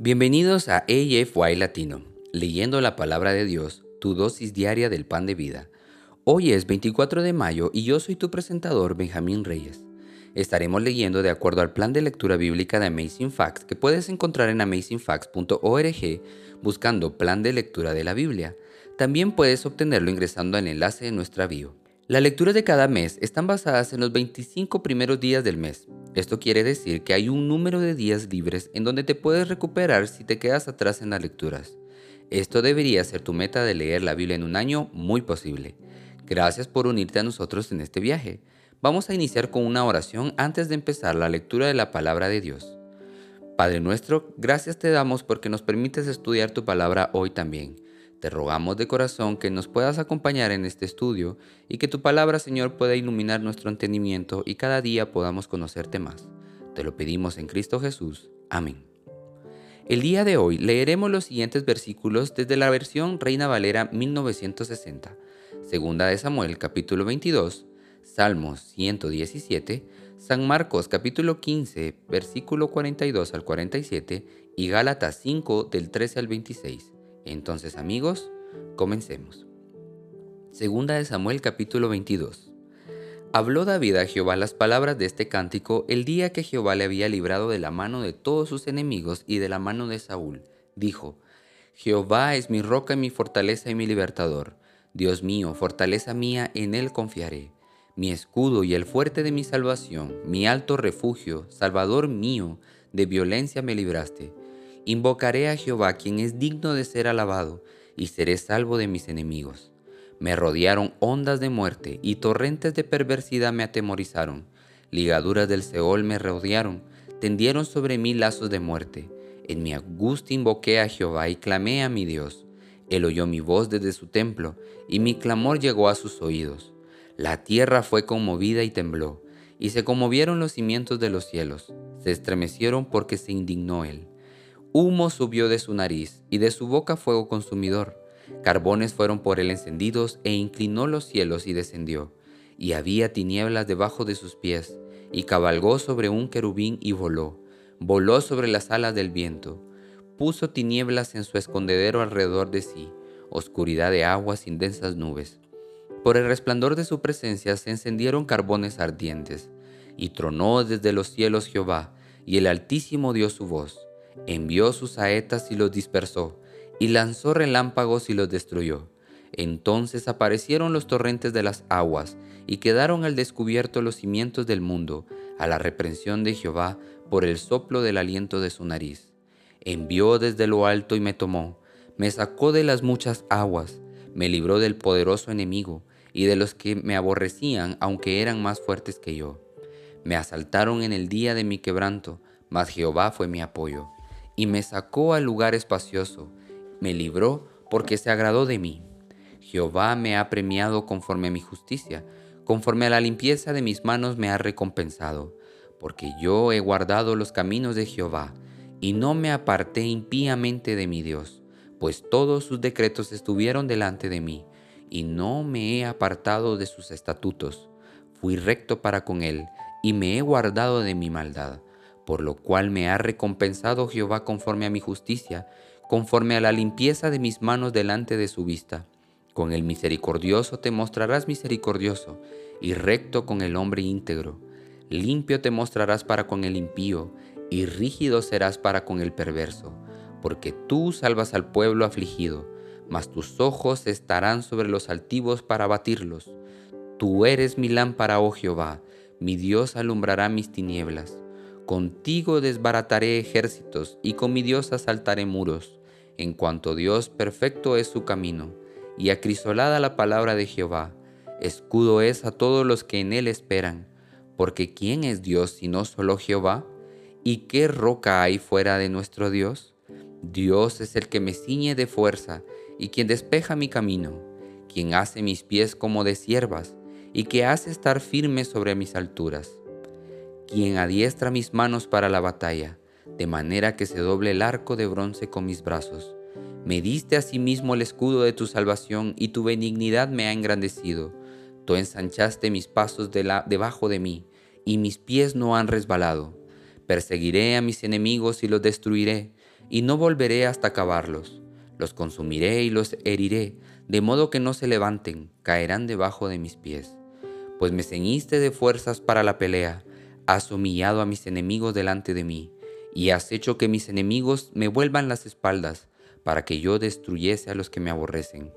Bienvenidos a AFY Latino, leyendo la palabra de Dios, tu dosis diaria del pan de vida. Hoy es 24 de mayo y yo soy tu presentador Benjamín Reyes. Estaremos leyendo de acuerdo al plan de lectura bíblica de Amazing Facts que puedes encontrar en amazingfacts.org buscando plan de lectura de la Biblia. También puedes obtenerlo ingresando al enlace de nuestra bio. Las lecturas de cada mes están basadas en los 25 primeros días del mes. Esto quiere decir que hay un número de días libres en donde te puedes recuperar si te quedas atrás en las lecturas. Esto debería ser tu meta de leer la Biblia en un año muy posible. Gracias por unirte a nosotros en este viaje. Vamos a iniciar con una oración antes de empezar la lectura de la palabra de Dios. Padre nuestro, gracias te damos porque nos permites estudiar tu palabra hoy también. Te rogamos de corazón que nos puedas acompañar en este estudio y que tu palabra, Señor, pueda iluminar nuestro entendimiento y cada día podamos conocerte más. Te lo pedimos en Cristo Jesús. Amén. El día de hoy leeremos los siguientes versículos desde la versión Reina Valera 1960, Segunda de Samuel capítulo 22, Salmos 117, San Marcos capítulo 15, versículo 42 al 47 y Gálatas 5 del 13 al 26. Entonces amigos, comencemos. Segunda de Samuel capítulo 22. Habló David a Jehová las palabras de este cántico el día que Jehová le había librado de la mano de todos sus enemigos y de la mano de Saúl. Dijo, Jehová es mi roca y mi fortaleza y mi libertador. Dios mío, fortaleza mía, en él confiaré mi escudo y el fuerte de mi salvación, mi alto refugio, Salvador mío, de violencia me libraste. Invocaré a Jehová, quien es digno de ser alabado, y seré salvo de mis enemigos. Me rodearon ondas de muerte, y torrentes de perversidad me atemorizaron. Ligaduras del Seol me rodearon, tendieron sobre mí lazos de muerte. En mi angustia invoqué a Jehová y clamé a mi Dios. Él oyó mi voz desde su templo, y mi clamor llegó a sus oídos. La tierra fue conmovida y tembló, y se conmovieron los cimientos de los cielos, se estremecieron porque se indignó él. Humo subió de su nariz, y de su boca fuego consumidor. Carbones fueron por él encendidos, e inclinó los cielos y descendió. Y había tinieblas debajo de sus pies, y cabalgó sobre un querubín y voló. Voló sobre las alas del viento. Puso tinieblas en su escondedero alrededor de sí, oscuridad de aguas densas nubes. Por el resplandor de su presencia se encendieron carbones ardientes, y tronó desde los cielos Jehová, y el Altísimo dio su voz, envió sus saetas y los dispersó, y lanzó relámpagos y los destruyó. Entonces aparecieron los torrentes de las aguas, y quedaron al descubierto los cimientos del mundo, a la reprensión de Jehová por el soplo del aliento de su nariz. Envió desde lo alto y me tomó, me sacó de las muchas aguas, me libró del poderoso enemigo, y de los que me aborrecían, aunque eran más fuertes que yo. Me asaltaron en el día de mi quebranto, mas Jehová fue mi apoyo, y me sacó al lugar espacioso, me libró porque se agradó de mí. Jehová me ha premiado conforme a mi justicia, conforme a la limpieza de mis manos me ha recompensado, porque yo he guardado los caminos de Jehová, y no me aparté impíamente de mi Dios, pues todos sus decretos estuvieron delante de mí y no me he apartado de sus estatutos. Fui recto para con él, y me he guardado de mi maldad, por lo cual me ha recompensado Jehová conforme a mi justicia, conforme a la limpieza de mis manos delante de su vista. Con el misericordioso te mostrarás misericordioso, y recto con el hombre íntegro. Limpio te mostrarás para con el impío, y rígido serás para con el perverso, porque tú salvas al pueblo afligido mas tus ojos estarán sobre los altivos para batirlos. Tú eres mi lámpara, oh Jehová, mi Dios alumbrará mis tinieblas. Contigo desbarataré ejércitos y con mi Dios asaltaré muros, en cuanto Dios perfecto es su camino, y acrisolada la palabra de Jehová. Escudo es a todos los que en él esperan, porque ¿quién es Dios sino solo Jehová? ¿Y qué roca hay fuera de nuestro Dios? Dios es el que me ciñe de fuerza y quien despeja mi camino, quien hace mis pies como de siervas y que hace estar firme sobre mis alturas, quien adiestra mis manos para la batalla, de manera que se doble el arco de bronce con mis brazos. Me diste asimismo el escudo de tu salvación y tu benignidad me ha engrandecido. Tú ensanchaste mis pasos debajo de mí y mis pies no han resbalado. Perseguiré a mis enemigos y los destruiré y no volveré hasta acabarlos. Los consumiré y los heriré, de modo que no se levanten, caerán debajo de mis pies. Pues me ceñiste de fuerzas para la pelea, has humillado a mis enemigos delante de mí, y has hecho que mis enemigos me vuelvan las espaldas, para que yo destruyese a los que me aborrecen.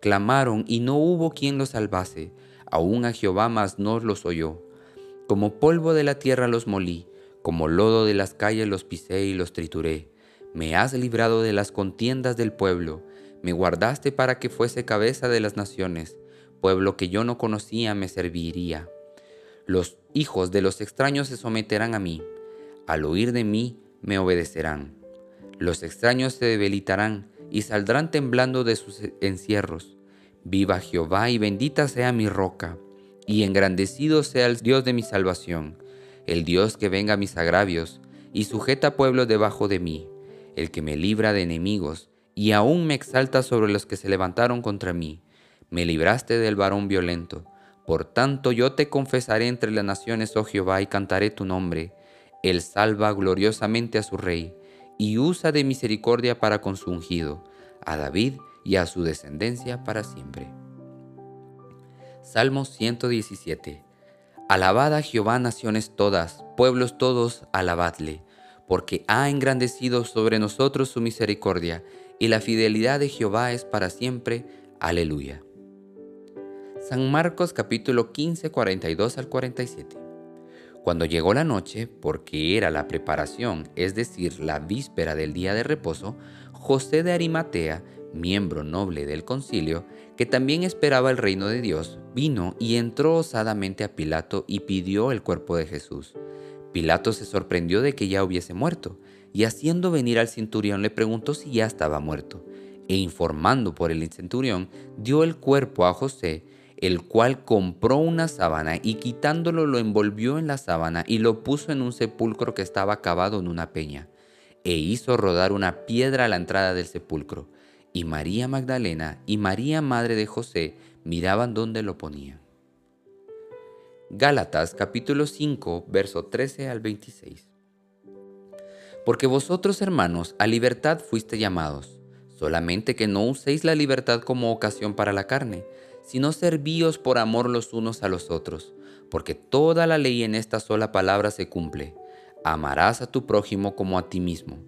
Clamaron y no hubo quien los salvase, aún a Jehová mas no los oyó. Como polvo de la tierra los molí, como lodo de las calles los pisé y los trituré. Me has librado de las contiendas del pueblo, me guardaste para que fuese cabeza de las naciones, pueblo que yo no conocía me serviría. Los hijos de los extraños se someterán a mí, al oír de mí me obedecerán. Los extraños se debilitarán y saldrán temblando de sus encierros. Viva Jehová y bendita sea mi roca, y engrandecido sea el Dios de mi salvación, el Dios que venga a mis agravios, y sujeta pueblos debajo de mí, el que me libra de enemigos, y aún me exalta sobre los que se levantaron contra mí. Me libraste del varón violento. Por tanto yo te confesaré entre las naciones, oh Jehová, y cantaré tu nombre. Él salva gloriosamente a su rey y usa de misericordia para con su ungido, a David y a su descendencia para siempre. Salmo 117. Alabad a Jehová naciones todas, pueblos todos, alabadle, porque ha engrandecido sobre nosotros su misericordia, y la fidelidad de Jehová es para siempre. Aleluya. San Marcos capítulo 15, 42 al 47. Cuando llegó la noche, porque era la preparación, es decir, la víspera del día de reposo, José de Arimatea, miembro noble del concilio, que también esperaba el reino de Dios, vino y entró osadamente a Pilato y pidió el cuerpo de Jesús. Pilato se sorprendió de que ya hubiese muerto, y haciendo venir al centurión le preguntó si ya estaba muerto, e informando por el centurión, dio el cuerpo a José, el cual compró una sábana y quitándolo lo envolvió en la sábana y lo puso en un sepulcro que estaba cavado en una peña, e hizo rodar una piedra a la entrada del sepulcro. Y María Magdalena y María Madre de José miraban dónde lo ponían. Gálatas capítulo 5, verso 13 al 26. Porque vosotros, hermanos, a libertad fuiste llamados, solamente que no uséis la libertad como ocasión para la carne, sino servíos por amor los unos a los otros, porque toda la ley en esta sola palabra se cumple. Amarás a tu prójimo como a ti mismo.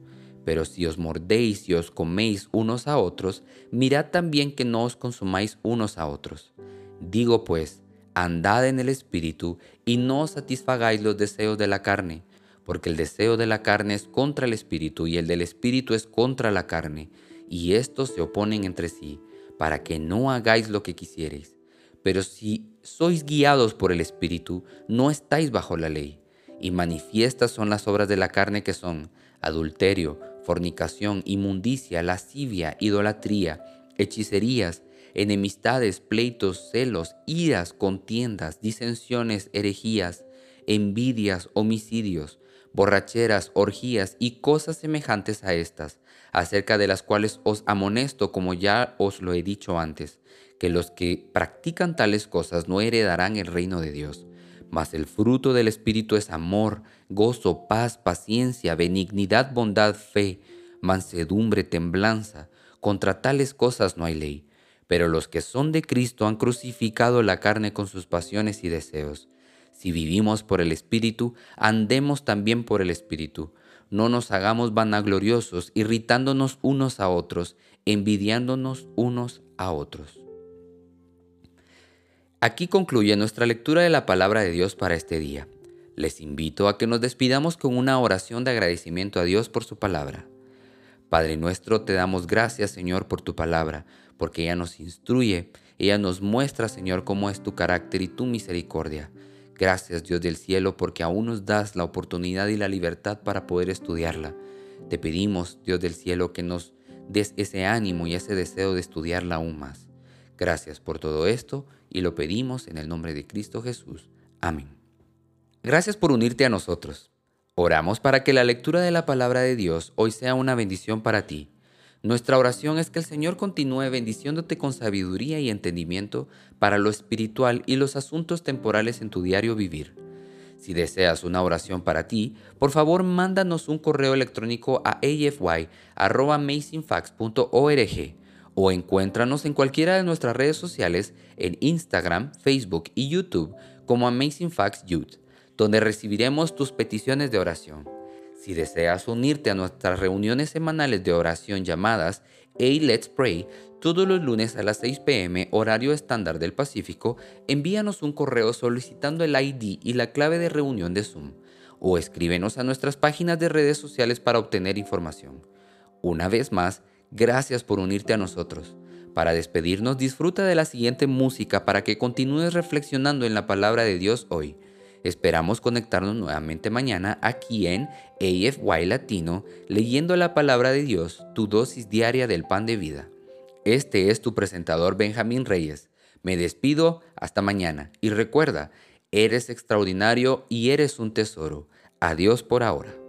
Pero si os mordéis y os coméis unos a otros, mirad también que no os consumáis unos a otros. Digo pues, andad en el Espíritu y no satisfagáis los deseos de la carne, porque el deseo de la carne es contra el Espíritu y el del Espíritu es contra la carne, y estos se oponen entre sí para que no hagáis lo que quisierais. Pero si sois guiados por el Espíritu, no estáis bajo la ley. Y manifiestas son las obras de la carne que son adulterio, fornicación, inmundicia, lascivia, idolatría, hechicerías, enemistades, pleitos, celos, iras, contiendas, disensiones, herejías, envidias, homicidios, borracheras, orgías y cosas semejantes a estas, acerca de las cuales os amonesto como ya os lo he dicho antes, que los que practican tales cosas no heredarán el reino de Dios. Mas el fruto del Espíritu es amor, gozo, paz, paciencia, benignidad, bondad, fe, mansedumbre, temblanza. Contra tales cosas no hay ley. Pero los que son de Cristo han crucificado la carne con sus pasiones y deseos. Si vivimos por el Espíritu, andemos también por el Espíritu. No nos hagamos vanagloriosos, irritándonos unos a otros, envidiándonos unos a otros. Aquí concluye nuestra lectura de la palabra de Dios para este día. Les invito a que nos despidamos con una oración de agradecimiento a Dios por su palabra. Padre nuestro, te damos gracias, Señor, por tu palabra, porque ella nos instruye, ella nos muestra, Señor, cómo es tu carácter y tu misericordia. Gracias Dios del cielo porque aún nos das la oportunidad y la libertad para poder estudiarla. Te pedimos, Dios del cielo, que nos des ese ánimo y ese deseo de estudiarla aún más. Gracias por todo esto y lo pedimos en el nombre de Cristo Jesús. Amén. Gracias por unirte a nosotros. Oramos para que la lectura de la palabra de Dios hoy sea una bendición para ti nuestra oración es que el Señor continúe bendiciéndote con sabiduría y entendimiento para lo espiritual y los asuntos temporales en tu diario vivir. Si deseas una oración para ti, por favor mándanos un correo electrónico a afy.amazingfacts.org o encuéntranos en cualquiera de nuestras redes sociales en Instagram, Facebook y YouTube como Amazing Facts Youth, donde recibiremos tus peticiones de oración. Si deseas unirte a nuestras reuniones semanales de oración llamadas Hey Let's Pray, todos los lunes a las 6 pm horario estándar del Pacífico, envíanos un correo solicitando el ID y la clave de reunión de Zoom o escríbenos a nuestras páginas de redes sociales para obtener información. Una vez más, gracias por unirte a nosotros. Para despedirnos, disfruta de la siguiente música para que continúes reflexionando en la palabra de Dios hoy. Esperamos conectarnos nuevamente mañana aquí en AFY Latino, leyendo la palabra de Dios, tu dosis diaria del pan de vida. Este es tu presentador Benjamín Reyes. Me despido hasta mañana y recuerda, eres extraordinario y eres un tesoro. Adiós por ahora.